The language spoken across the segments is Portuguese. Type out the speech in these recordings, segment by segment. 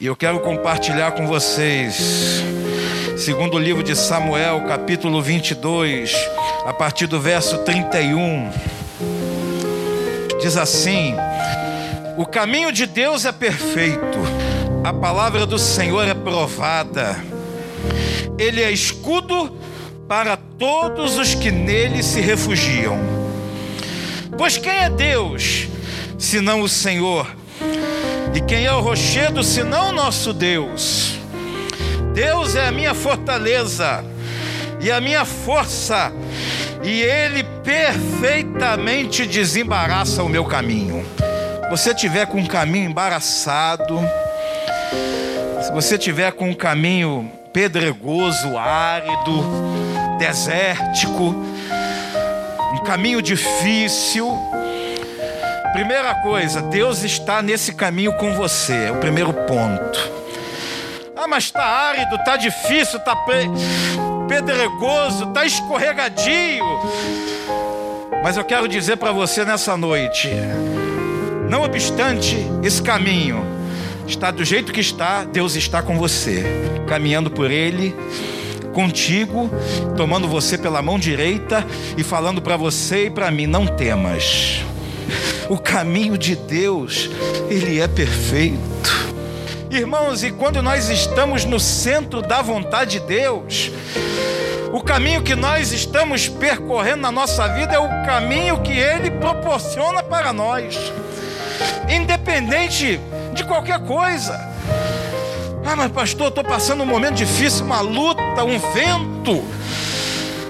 E eu quero compartilhar com vocês, segundo o livro de Samuel, capítulo 22, a partir do verso 31. Diz assim: O caminho de Deus é perfeito, a palavra do Senhor é provada, Ele é escudo para todos os que nele se refugiam. Pois quem é Deus, senão o Senhor? E quem é o rochedo, senão nosso Deus? Deus é a minha fortaleza e a minha força, e Ele perfeitamente desembaraça o meu caminho. Se você tiver com um caminho embaraçado, se você tiver com um caminho pedregoso, árido, desértico, um caminho difícil, primeira coisa, Deus está nesse caminho com você, é o primeiro ponto. Ah, mas está árido, está difícil, está pedregoso, está escorregadio. Mas eu quero dizer para você nessa noite, não obstante esse caminho, está do jeito que está, Deus está com você, caminhando por ele, contigo, tomando você pela mão direita e falando para você e para mim: não temas. O caminho de Deus, ele é perfeito. Irmãos, e quando nós estamos no centro da vontade de Deus, o caminho que nós estamos percorrendo na nossa vida é o caminho que Ele proporciona para nós, independente de qualquer coisa. Ah, mas pastor, estou passando um momento difícil, uma luta, um vento.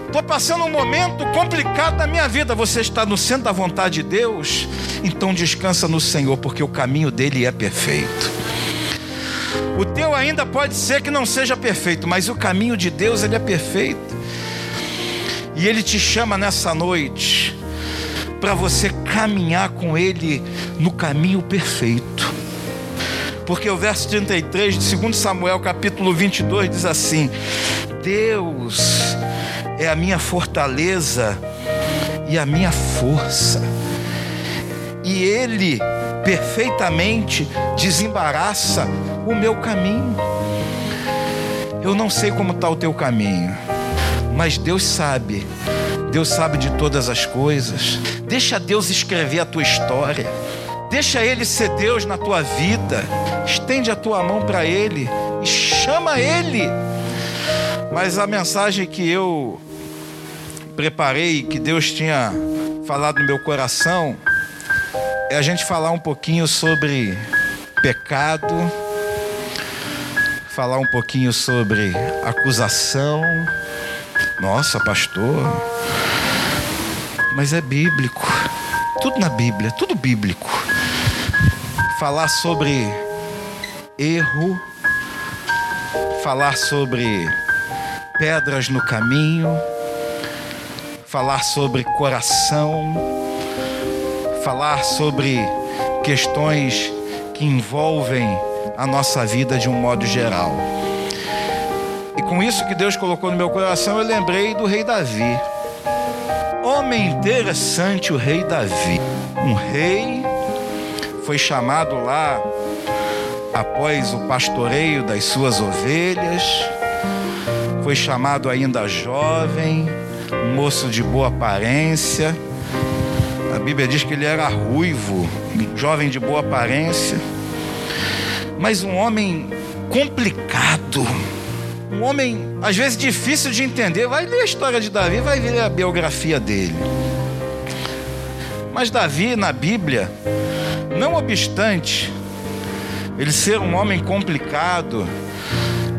Estou passando um momento complicado na minha vida. Você está no centro da vontade de Deus? Então descansa no Senhor, porque o caminho dele é perfeito. O teu ainda pode ser que não seja perfeito, mas o caminho de Deus ele é perfeito. E ele te chama nessa noite para você caminhar com ele no caminho perfeito. Porque o verso 33 de 2 Samuel, capítulo 22 diz assim: Deus é a minha fortaleza e a minha força. E ele perfeitamente desembaraça o meu caminho. Eu não sei como está o teu caminho mas Deus sabe. Deus sabe de todas as coisas. Deixa Deus escrever a tua história. Deixa Ele ser Deus na tua vida. Estende a tua mão para Ele e chama Ele. Mas a mensagem que eu preparei, que Deus tinha falado no meu coração, é a gente falar um pouquinho sobre pecado, falar um pouquinho sobre acusação nossa, pastor. Mas é bíblico. Tudo na Bíblia, tudo bíblico. Falar sobre erro, falar sobre pedras no caminho, falar sobre coração, falar sobre questões que envolvem a nossa vida de um modo geral com isso que Deus colocou no meu coração, eu lembrei do rei Davi. Homem interessante, o rei Davi. Um rei foi chamado lá após o pastoreio das suas ovelhas. Foi chamado ainda jovem, um moço de boa aparência. A Bíblia diz que ele era ruivo, jovem de boa aparência, mas um homem complicado um homem, às vezes, difícil de entender. Vai ler a história de Davi, vai ler a biografia dele. Mas Davi, na Bíblia, não obstante ele ser um homem complicado,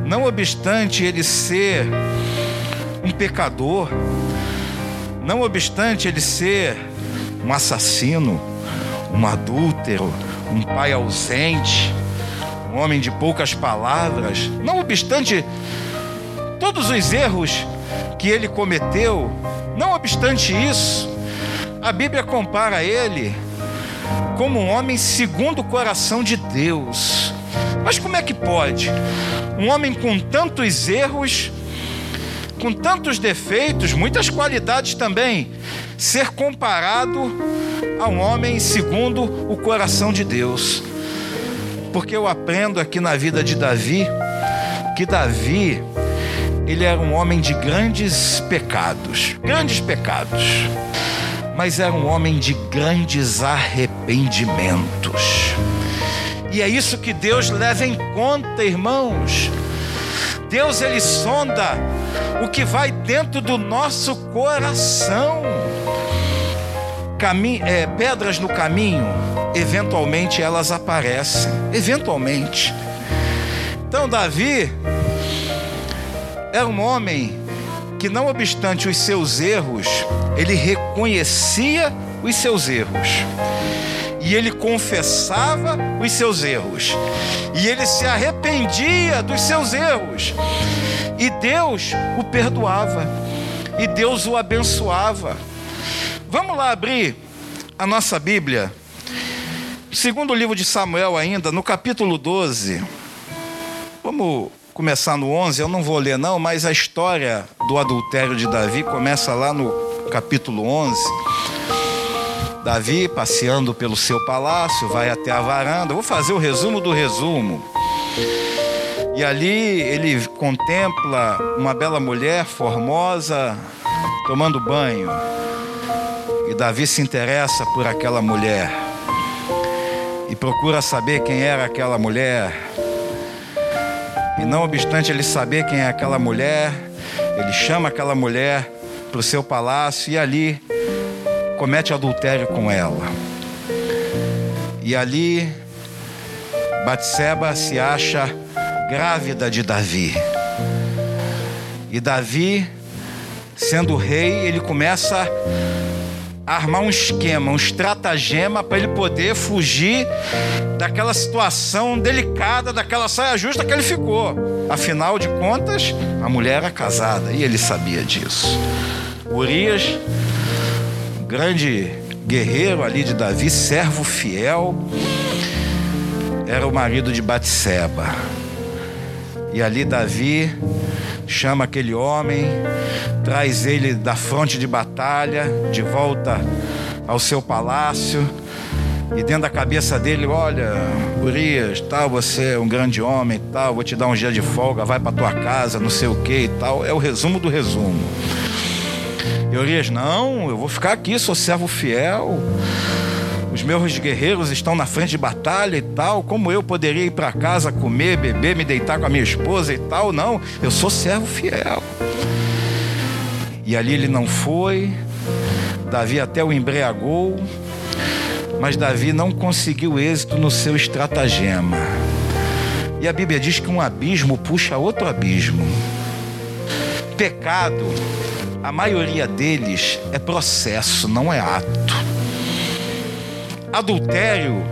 não obstante ele ser um pecador, não obstante ele ser um assassino, um adúltero, um pai ausente, um homem de poucas palavras, não obstante todos os erros que ele cometeu, não obstante isso, a Bíblia compara ele como um homem segundo o coração de Deus. Mas como é que pode? Um homem com tantos erros, com tantos defeitos, muitas qualidades também, ser comparado a um homem segundo o coração de Deus. Porque eu aprendo aqui na vida de Davi que Davi ele era um homem de grandes pecados, grandes pecados, mas era um homem de grandes arrependimentos. E é isso que Deus leva em conta, irmãos. Deus ele sonda o que vai dentro do nosso coração. É, pedras no caminho, eventualmente elas aparecem, eventualmente. Então Davi era um homem que, não obstante os seus erros, ele reconhecia os seus erros e ele confessava os seus erros, e ele se arrependia dos seus erros, e Deus o perdoava, e Deus o abençoava. Vamos lá abrir a nossa Bíblia, segundo o livro de Samuel, ainda, no capítulo 12. Vamos começar no 11, eu não vou ler, não, mas a história do adultério de Davi começa lá no capítulo 11. Davi, passeando pelo seu palácio, vai até a varanda. Vou fazer o resumo do resumo. E ali ele contempla uma bela mulher formosa tomando banho. E Davi se interessa por aquela mulher e procura saber quem era aquela mulher. E não obstante ele saber quem é aquela mulher, ele chama aquela mulher para o seu palácio e ali comete adultério com ela. E ali Batseba se acha grávida de Davi. E Davi, sendo rei, ele começa a armar um esquema, um estratagema para ele poder fugir daquela situação delicada, daquela saia justa que ele ficou. Afinal de contas, a mulher era casada e ele sabia disso. Urias grande guerreiro ali de Davi, servo fiel, era o marido de Batseba. E ali Davi chama aquele homem, traz ele da fronte de batalha, de volta ao seu palácio. E dentro da cabeça dele, olha, Urias, tal, você é um grande homem, tal, vou te dar um dia de folga, vai para tua casa, não sei o que e tal. É o resumo do resumo. E Urias, não, eu vou ficar aqui, sou servo fiel. Os meus guerreiros estão na frente de batalha e tal. Como eu poderia ir para casa comer, beber, me deitar com a minha esposa e tal? Não, eu sou servo fiel. E ali ele não foi. Davi até o embriagou, mas Davi não conseguiu êxito no seu estratagema. E a Bíblia diz que um abismo puxa outro abismo. Pecado a maioria deles é processo, não é ato. Adultério,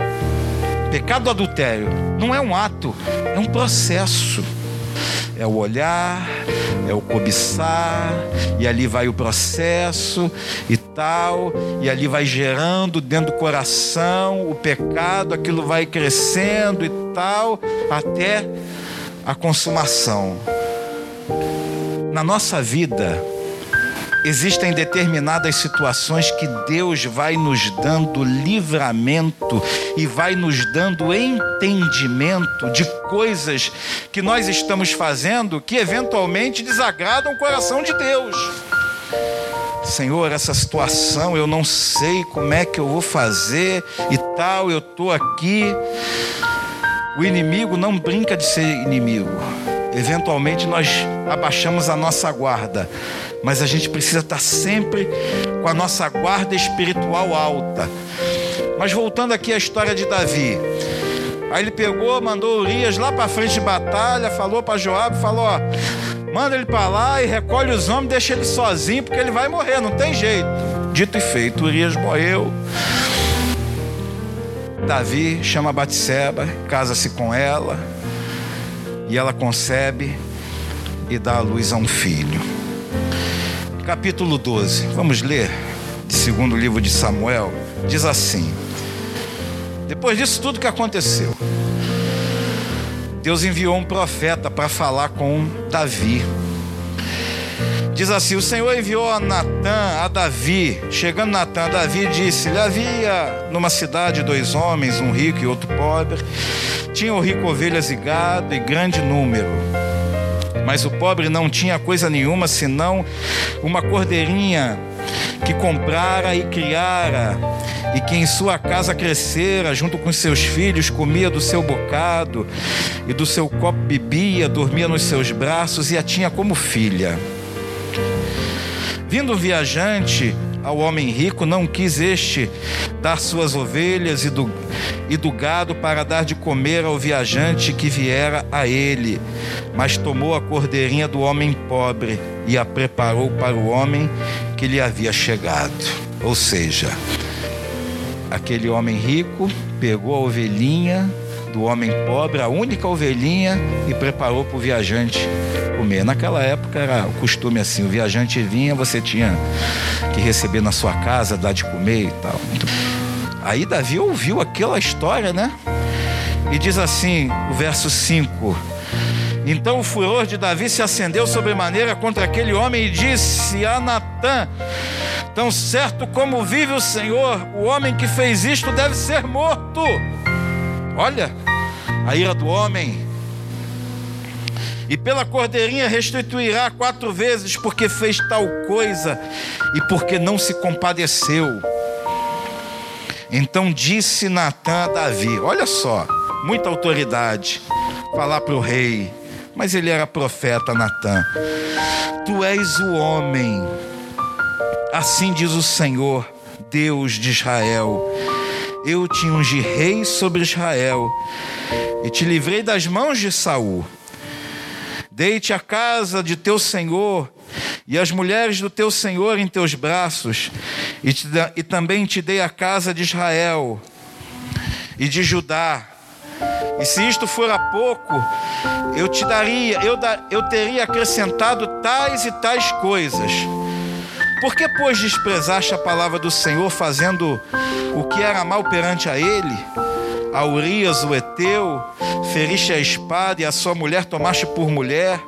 pecado do adultério, não é um ato, é um processo. É o olhar, é o cobiçar, e ali vai o processo e tal, e ali vai gerando dentro do coração o pecado, aquilo vai crescendo e tal, até a consumação. Na nossa vida, Existem determinadas situações que Deus vai nos dando livramento e vai nos dando entendimento de coisas que nós estamos fazendo que eventualmente desagradam o coração de Deus. Senhor, essa situação eu não sei como é que eu vou fazer e tal, eu estou aqui. O inimigo não brinca de ser inimigo. Eventualmente nós abaixamos a nossa guarda mas a gente precisa estar sempre com a nossa guarda espiritual alta. Mas voltando aqui à história de Davi. Aí ele pegou, mandou Urias lá para frente de batalha, falou para Joabe, falou: ó, manda ele para lá e recolhe os homens, deixa ele sozinho, porque ele vai morrer, não tem jeito. Dito e feito, Urias morreu. Davi chama Batseba, casa-se com ela, e ela concebe e dá à luz a um filho capítulo 12. Vamos ler de segundo livro de Samuel. Diz assim: Depois disso tudo que aconteceu, Deus enviou um profeta para falar com Davi. Diz assim: O Senhor enviou a Natã a Davi. Chegando Natã Davi, disse-lhe: Havia numa cidade dois homens, um rico e outro pobre. Tinha o rico ovelhas e gado e grande número. Mas o pobre não tinha coisa nenhuma senão uma cordeirinha que comprara e criara, e que em sua casa crescera, junto com seus filhos, comia do seu bocado e do seu copo bebia, dormia nos seus braços e a tinha como filha. Vindo o viajante ao homem rico, não quis este dar suas ovelhas e do, e do gado para dar de comer ao viajante que viera a ele, mas tomou a cordeirinha do homem pobre e a preparou para o homem que lhe havia chegado. Ou seja, aquele homem rico pegou a ovelhinha do homem pobre, a única ovelhinha, e preparou para o viajante comer. Naquela época era o costume assim: o viajante vinha, você tinha que receber na sua casa, dar de comer e tal. Aí Davi ouviu aquela história, né? E diz assim, o verso 5: Então o furor de Davi se acendeu sobremaneira contra aquele homem e disse a Natã: Tão certo como vive o Senhor, o homem que fez isto deve ser morto. Olha, a ira do homem. E pela cordeirinha restituirá quatro vezes, porque fez tal coisa e porque não se compadeceu. Então disse Natã a Davi: Olha só, muita autoridade, falar para o rei, mas ele era profeta Natã. Tu és o homem, assim diz o Senhor, Deus de Israel. Eu te ungi rei sobre Israel e te livrei das mãos de Saul. Deite a casa de teu senhor e as mulheres do teu senhor em teus braços, e, te, e também te dei a casa de Israel e de Judá. E se isto for a pouco, eu te daria, eu, da, eu teria acrescentado tais e tais coisas. Por que, pois, desprezaste a palavra do Senhor, fazendo o que era mal perante a ele? A Urias, o Eteu, feriste a espada e a sua mulher tomaste por mulher,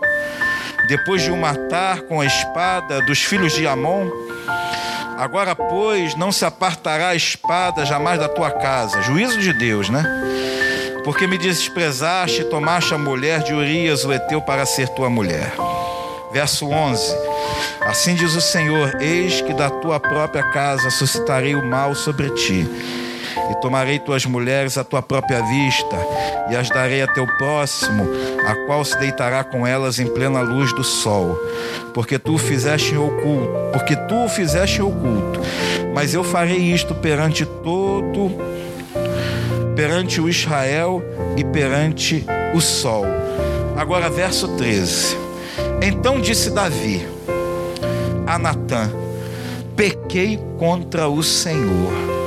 depois de o matar com a espada dos filhos de Amon. Agora, pois, não se apartará a espada jamais da tua casa. Juízo de Deus, né? Porque me desprezaste e tomaste a mulher de Urias, o Eteu, para ser tua mulher. Verso 11: Assim diz o Senhor: Eis que da tua própria casa suscitarei o mal sobre ti e tomarei tuas mulheres à tua própria vista, e as darei a teu próximo, a qual se deitará com elas em plena luz do sol. Porque tu fizeste oculto, porque tu fizeste oculto. Mas eu farei isto perante todo, perante o Israel e perante o sol. Agora, verso 13. Então disse Davi a Natã: Pequei contra o Senhor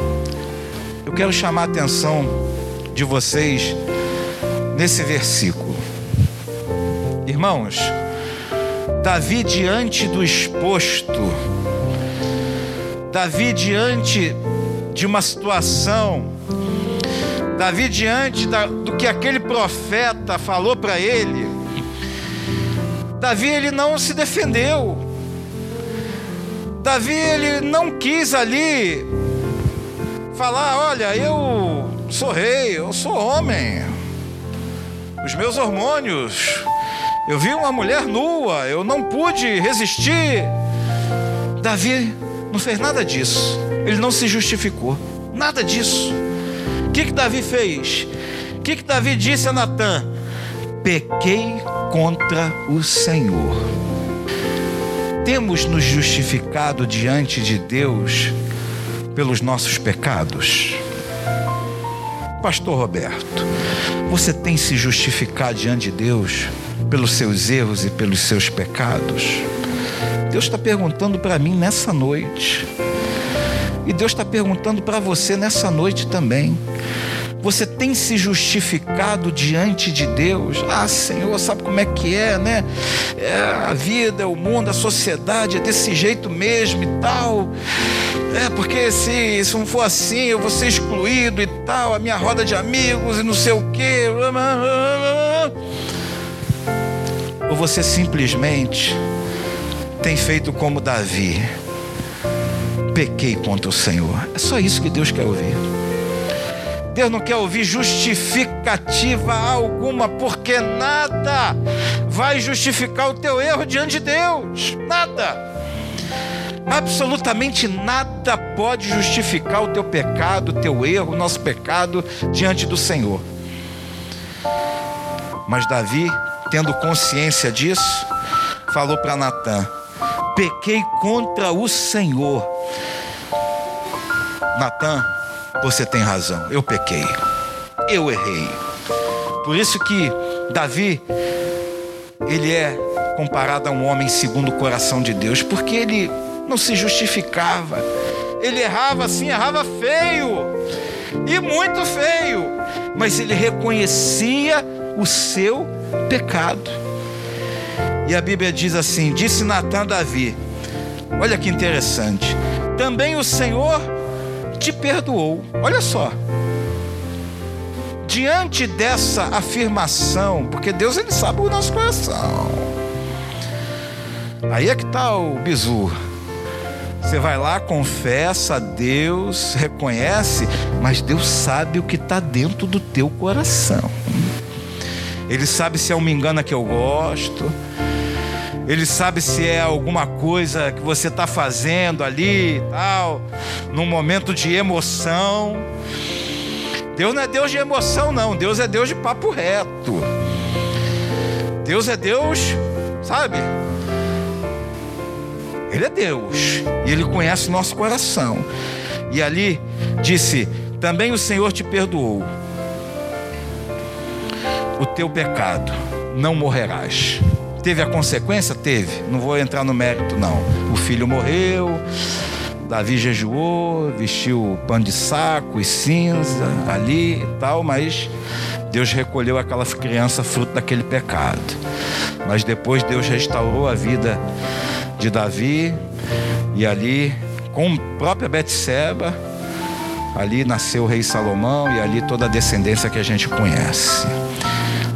eu quero chamar a atenção de vocês nesse versículo. Irmãos, Davi diante do exposto, Davi diante de uma situação, Davi diante da, do que aquele profeta falou para ele, Davi ele não se defendeu. Davi ele não quis ali falar: olha, eu sou rei, eu sou homem, os meus hormônios, eu vi uma mulher nua, eu não pude resistir. Davi não fez nada disso, ele não se justificou, nada disso. O que, que Davi fez? O que, que Davi disse a Natã? Pequei contra o Senhor. Temos nos justificado diante de Deus pelos nossos pecados? Pastor Roberto, você tem se justificado diante de Deus pelos seus erros e pelos seus pecados? Deus está perguntando para mim nessa noite. E Deus está perguntando para você nessa noite também. Você tem se justificado diante de Deus? Ah, Senhor, sabe como é que é, né? É, a vida, o mundo, a sociedade é desse jeito mesmo e tal. É, porque se, se não for assim, eu vou ser excluído e tal, a minha roda de amigos e não sei o quê. Ou você simplesmente tem feito como Davi. Pequei contra o Senhor. É só isso que Deus quer ouvir. Deus não quer ouvir justificativa alguma, porque nada vai justificar o teu erro diante de Deus. Nada. Absolutamente nada pode justificar o teu pecado, o teu erro, o nosso pecado diante do Senhor. Mas Davi, tendo consciência disso, falou para Natã: Pequei contra o Senhor. Natã, você tem razão, eu pequei, eu errei. Por isso que Davi, ele é comparado a um homem segundo o coração de Deus, porque ele não se justificava. Ele errava assim, errava feio, e muito feio, mas ele reconhecia o seu pecado. E a Bíblia diz assim: Disse Natan a Davi, olha que interessante, também o Senhor te perdoou. Olha só. Diante dessa afirmação, porque Deus ele sabe o nosso coração. Aí é que está o bizu. Você vai lá, confessa a Deus, reconhece, mas Deus sabe o que está dentro do teu coração. Ele sabe se é uma engana que eu gosto. Ele sabe se é alguma coisa que você está fazendo ali e tal, num momento de emoção. Deus não é Deus de emoção, não. Deus é Deus de papo reto. Deus é Deus, sabe? Ele é Deus e Ele conhece nosso coração. E ali disse: Também o Senhor te perdoou o teu pecado, não morrerás. Teve a consequência? Teve. Não vou entrar no mérito, não. O filho morreu, Davi jejuou, vestiu pano de saco e cinza ali e tal, mas Deus recolheu aquela criança fruto daquele pecado. Mas depois Deus restaurou a vida de Davi e ali com a própria Betseba ali nasceu o rei Salomão e ali toda a descendência que a gente conhece.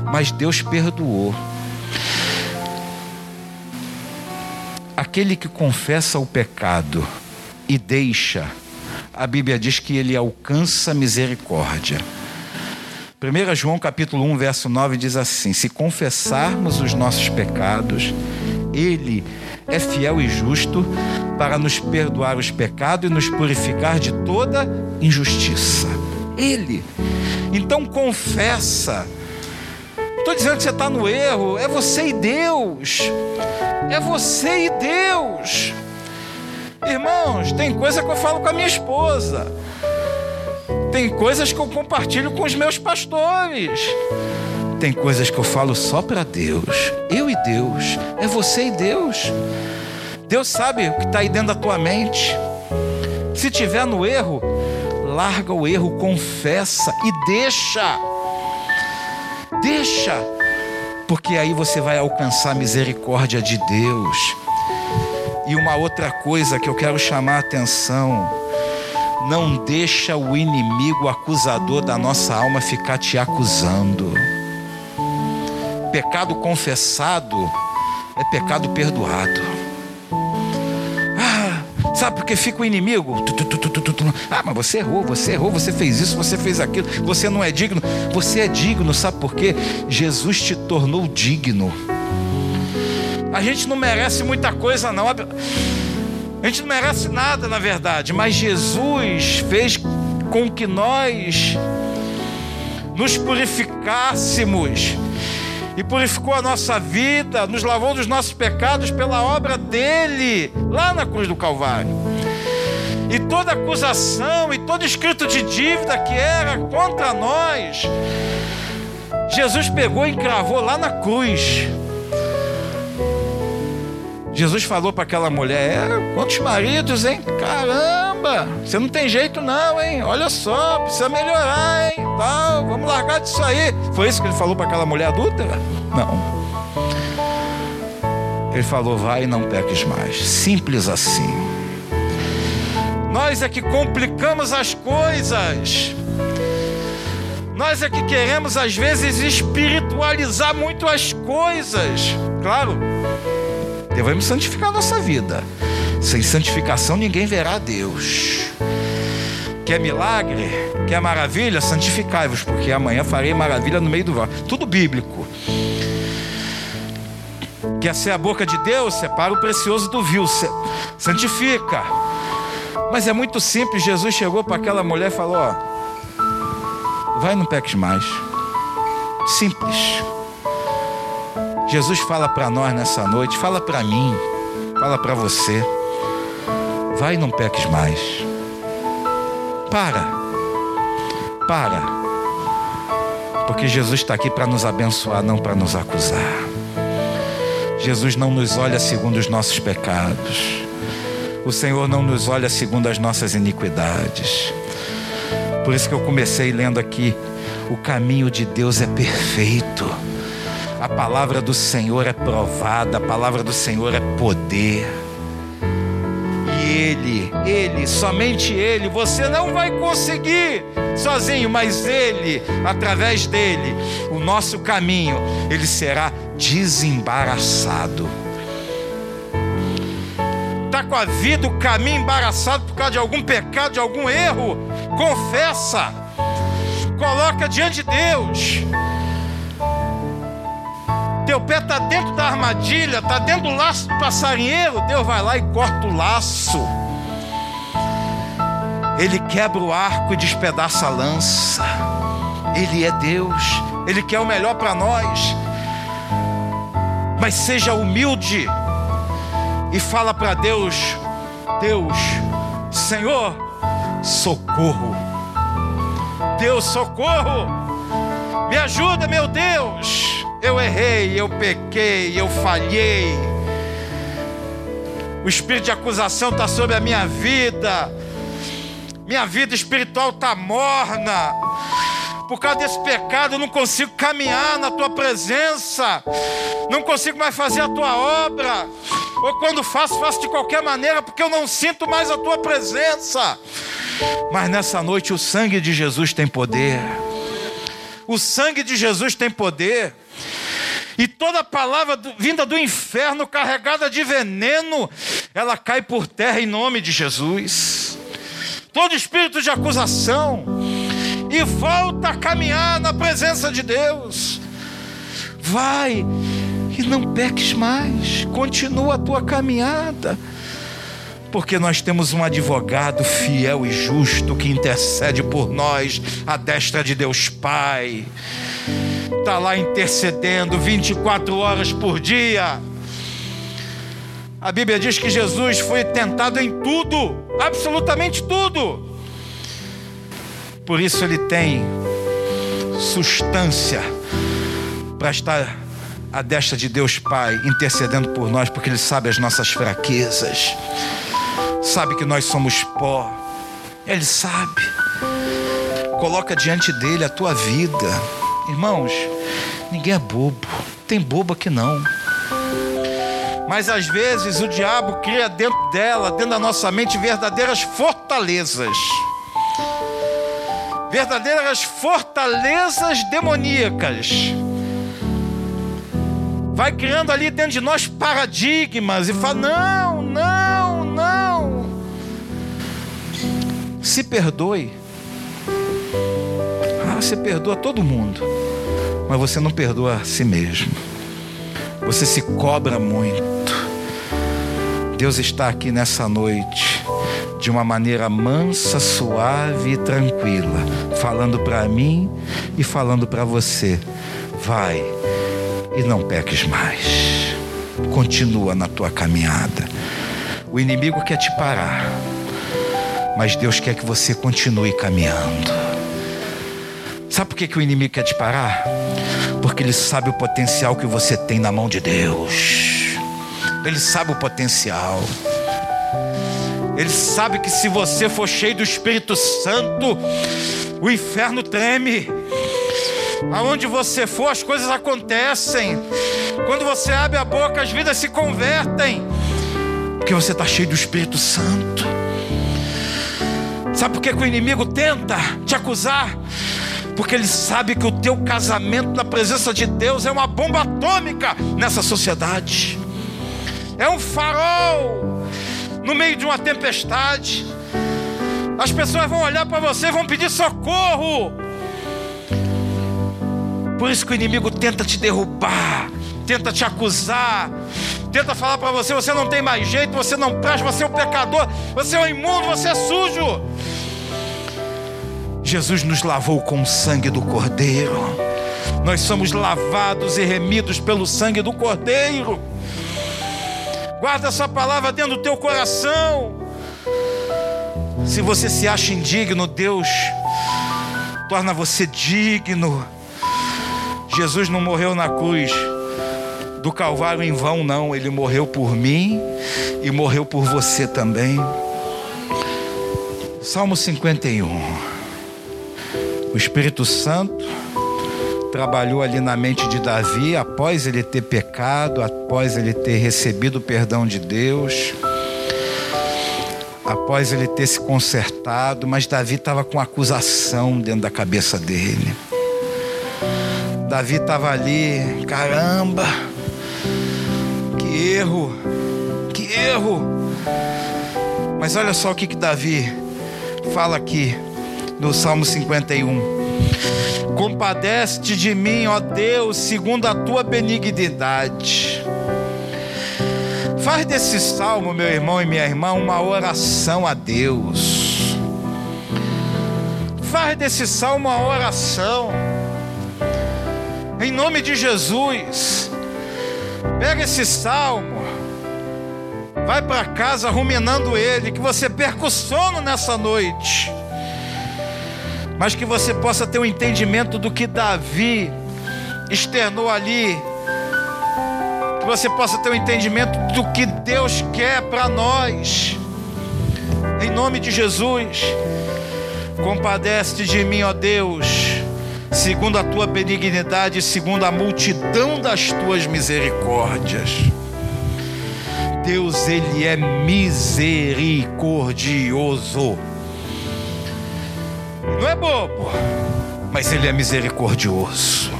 Mas Deus perdoou. Aquele que confessa o pecado e deixa, a Bíblia diz que ele alcança misericórdia. 1 João capítulo 1, verso 9 diz assim: Se confessarmos os nossos pecados, ele é fiel e justo para nos perdoar os pecados e nos purificar de toda injustiça. Ele. Então confessa. Estou dizendo que você está no erro. É você e Deus. É você e Deus. Irmãos, tem coisa que eu falo com a minha esposa. Tem coisas que eu compartilho com os meus pastores. Tem coisas que eu falo só para Deus. Eu e Deus. É você e Deus. Deus sabe o que está aí dentro da tua mente. Se tiver no erro, larga o erro, confessa e deixa. Deixa. Porque aí você vai alcançar a misericórdia de Deus. E uma outra coisa que eu quero chamar a atenção, não deixa o inimigo acusador da nossa alma ficar te acusando pecado confessado é pecado perdoado. Sabe porque fica o inimigo? Ah, mas você errou, você errou, você fez isso, você fez aquilo, você não é digno. Você é digno, sabe por quê? Jesus te tornou digno. A gente não merece muita coisa, não. A gente não merece nada, na verdade, mas Jesus fez com que nós nos purificássemos e purificou a nossa vida, nos lavou dos nossos pecados pela obra dele, lá na cruz do Calvário. E toda acusação e todo escrito de dívida que era contra nós, Jesus pegou e encravou lá na cruz. Jesus falou para aquela mulher: é, quantos maridos, hein? Caramba, você não tem jeito não, hein? Olha só, precisa melhorar, hein? Tal, vamos largar disso aí. Foi isso que ele falou para aquela mulher adulta? Não. Ele falou: vai e não peques mais. Simples assim. Nós é que complicamos as coisas. Nós é que queremos às vezes espiritualizar muito as coisas. Claro Devemos santificar a nossa vida. Sem santificação ninguém verá Deus. Quer milagre? Quer maravilha? Santificai-vos, porque amanhã farei maravilha no meio do vale. Tudo bíblico. Quer ser a boca de Deus? Separa o precioso do vil. Santifica. Mas é muito simples. Jesus chegou para aquela mulher e falou: Ó, vai não peques mais. Simples. Jesus fala para nós nessa noite, fala para mim, fala para você. Vai e não peques mais. Para. Para. Porque Jesus está aqui para nos abençoar, não para nos acusar. Jesus não nos olha segundo os nossos pecados. O Senhor não nos olha segundo as nossas iniquidades. Por isso que eu comecei lendo aqui: o caminho de Deus é perfeito. A palavra do Senhor é provada, a palavra do Senhor é poder. Ele, Ele, somente Ele. Você não vai conseguir sozinho, mas Ele, através dele, o nosso caminho, ele será desembaraçado. Está com a vida, o caminho embaraçado por causa de algum pecado, de algum erro? Confessa, coloca diante de Deus. Teu pé está dentro da armadilha, está dentro do laço do passarinheiro. Deus vai lá e corta o laço. Ele quebra o arco e despedaça a lança. Ele é Deus. Ele quer o melhor para nós. Mas seja humilde e fala para Deus: Deus, Senhor, socorro. Deus, socorro. Me ajuda, meu Deus. Eu errei, eu pequei, eu falhei. O espírito de acusação está sobre a minha vida. Minha vida espiritual está morna. Por causa desse pecado, eu não consigo caminhar na tua presença. Não consigo mais fazer a tua obra. Ou quando faço, faço de qualquer maneira, porque eu não sinto mais a tua presença. Mas nessa noite o sangue de Jesus tem poder. O sangue de Jesus tem poder. E toda palavra do, vinda do inferno, carregada de veneno, ela cai por terra em nome de Jesus. Todo espírito de acusação, e volta a caminhar na presença de Deus. Vai e não peques mais, continua a tua caminhada porque nós temos um advogado fiel e justo que intercede por nós, à destra de Deus Pai está lá intercedendo 24 horas por dia. A Bíblia diz que Jesus foi tentado em tudo, absolutamente tudo. Por isso ele tem substância para estar à destra de Deus Pai, intercedendo por nós, porque ele sabe as nossas fraquezas, sabe que nós somos pó, ele sabe. Coloca diante dele a tua vida Irmãos, ninguém é bobo. Tem bobo aqui não. Mas às vezes o diabo cria dentro dela, dentro da nossa mente, verdadeiras fortalezas. Verdadeiras fortalezas demoníacas. Vai criando ali dentro de nós paradigmas e fala: não, não, não. Se perdoe. Ah, você perdoa todo mundo mas você não perdoa a si mesmo. Você se cobra muito. Deus está aqui nessa noite de uma maneira mansa, suave e tranquila, falando para mim e falando para você. Vai e não peques mais. Continua na tua caminhada. O inimigo quer te parar, mas Deus quer que você continue caminhando. Sabe por que, que o inimigo quer te parar? Porque ele sabe o potencial que você tem na mão de Deus. Ele sabe o potencial. Ele sabe que se você for cheio do Espírito Santo, o inferno treme. Aonde você for, as coisas acontecem. Quando você abre a boca, as vidas se convertem. Porque você está cheio do Espírito Santo. Sabe por que, que o inimigo tenta te acusar? Porque ele sabe que o teu casamento na presença de Deus é uma bomba atômica nessa sociedade. é um farol no meio de uma tempestade. As pessoas vão olhar para você e vão pedir socorro. Por isso que o inimigo tenta te derrubar, tenta te acusar, tenta falar para você: você não tem mais jeito, você não presta, você é um pecador, você é um imundo, você é sujo. Jesus nos lavou com o sangue do Cordeiro. Nós somos lavados e remidos pelo sangue do Cordeiro. Guarda essa palavra dentro do teu coração. Se você se acha indigno, Deus torna você digno. Jesus não morreu na cruz do Calvário em vão, não. Ele morreu por mim e morreu por você também. Salmo 51. O Espírito Santo trabalhou ali na mente de Davi após ele ter pecado, após ele ter recebido o perdão de Deus, após ele ter se consertado, mas Davi estava com acusação dentro da cabeça dele. Davi estava ali, caramba, que erro, que erro. Mas olha só o que, que Davi fala aqui no Salmo 51. Compadece-te de mim, ó Deus, segundo a tua benignidade. Faz desse salmo, meu irmão e minha irmã, uma oração a Deus. Faz desse salmo uma oração. Em nome de Jesus. Pega esse salmo. Vai para casa ruminando ele, que você perca o sono nessa noite mas que você possa ter um entendimento do que Davi externou ali, que você possa ter um entendimento do que Deus quer para nós, em nome de Jesus. Compadece de mim, ó Deus, segundo a tua benignidade, segundo a multidão das tuas misericórdias. Deus, Ele é misericordioso. Não é bobo, mas ele é misericordioso.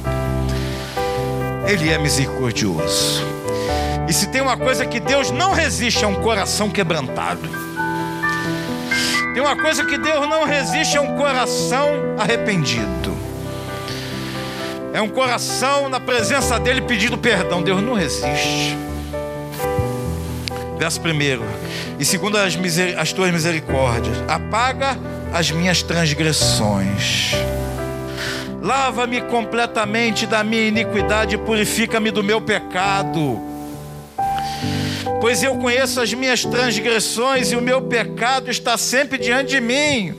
Ele é misericordioso. E se tem uma coisa que Deus não resiste é um coração quebrantado. Tem uma coisa que Deus não resiste é um coração arrependido. É um coração na presença dele pedindo perdão. Deus não resiste. Verso primeiro. E segundo as, as tuas misericórdias, apaga as minhas transgressões. Lava-me completamente da minha iniquidade e purifica-me do meu pecado. Pois eu conheço as minhas transgressões e o meu pecado está sempre diante de mim.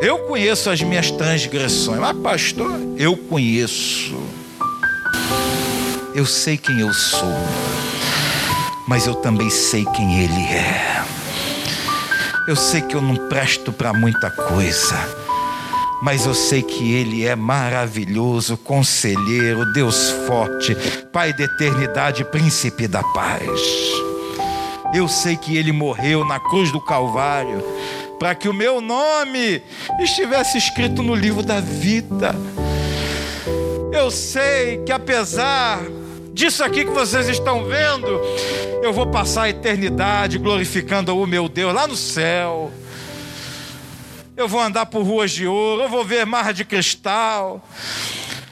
Eu conheço as minhas transgressões. Mas, pastor, eu conheço. Eu sei quem eu sou. Mas eu também sei quem Ele é. Eu sei que eu não presto para muita coisa, mas eu sei que Ele é maravilhoso, conselheiro, Deus forte, Pai da eternidade, príncipe da paz. Eu sei que Ele morreu na cruz do Calvário para que o meu nome estivesse escrito no livro da vida. Eu sei que apesar disso aqui que vocês estão vendo, eu vou passar a eternidade glorificando o meu Deus lá no céu. Eu vou andar por ruas de ouro, eu vou ver mar de cristal.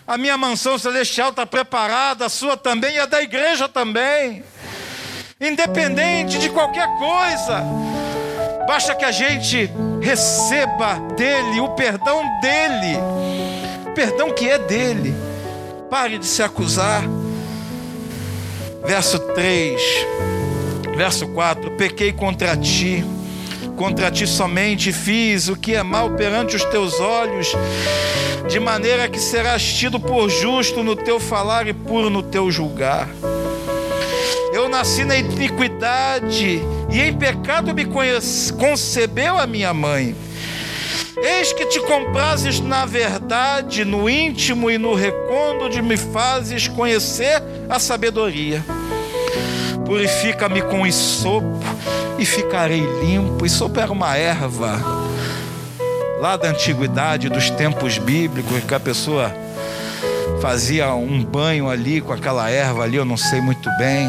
A minha mansão celestial está preparada, a sua também e a da igreja também. Independente de qualquer coisa, basta que a gente receba dele o perdão dele, o perdão que é dele. Pare de se acusar verso 3, verso 4: Pequei contra ti, contra ti somente fiz o que é mal perante os teus olhos, de maneira que serás tido por justo no teu falar e puro no teu julgar. Eu nasci na iniquidade e em pecado me concebeu a minha mãe. Eis que te comprases na verdade, no íntimo e no recôndito, me fazes conhecer a sabedoria. Purifica-me com isopo e ficarei limpo. Isopo era uma erva lá da antiguidade, dos tempos bíblicos, que a pessoa fazia um banho ali com aquela erva ali, eu não sei muito bem.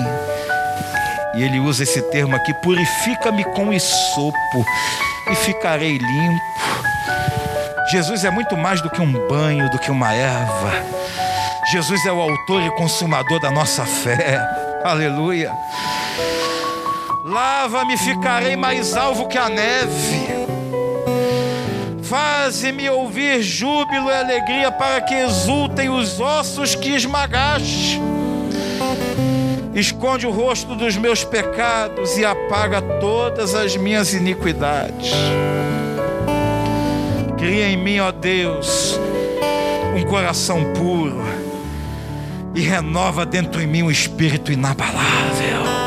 E ele usa esse termo aqui: purifica-me com isopo e ficarei limpo. Jesus é muito mais do que um banho, do que uma erva. Jesus é o autor e consumador da nossa fé. Aleluia. Lava-me, ficarei mais alvo que a neve. Faze-me ouvir júbilo e alegria para que exultem os ossos que esmagaste. Esconde o rosto dos meus pecados e apaga todas as minhas iniquidades. Cria em mim, ó Deus, um coração puro e renova dentro em mim um espírito inabalável.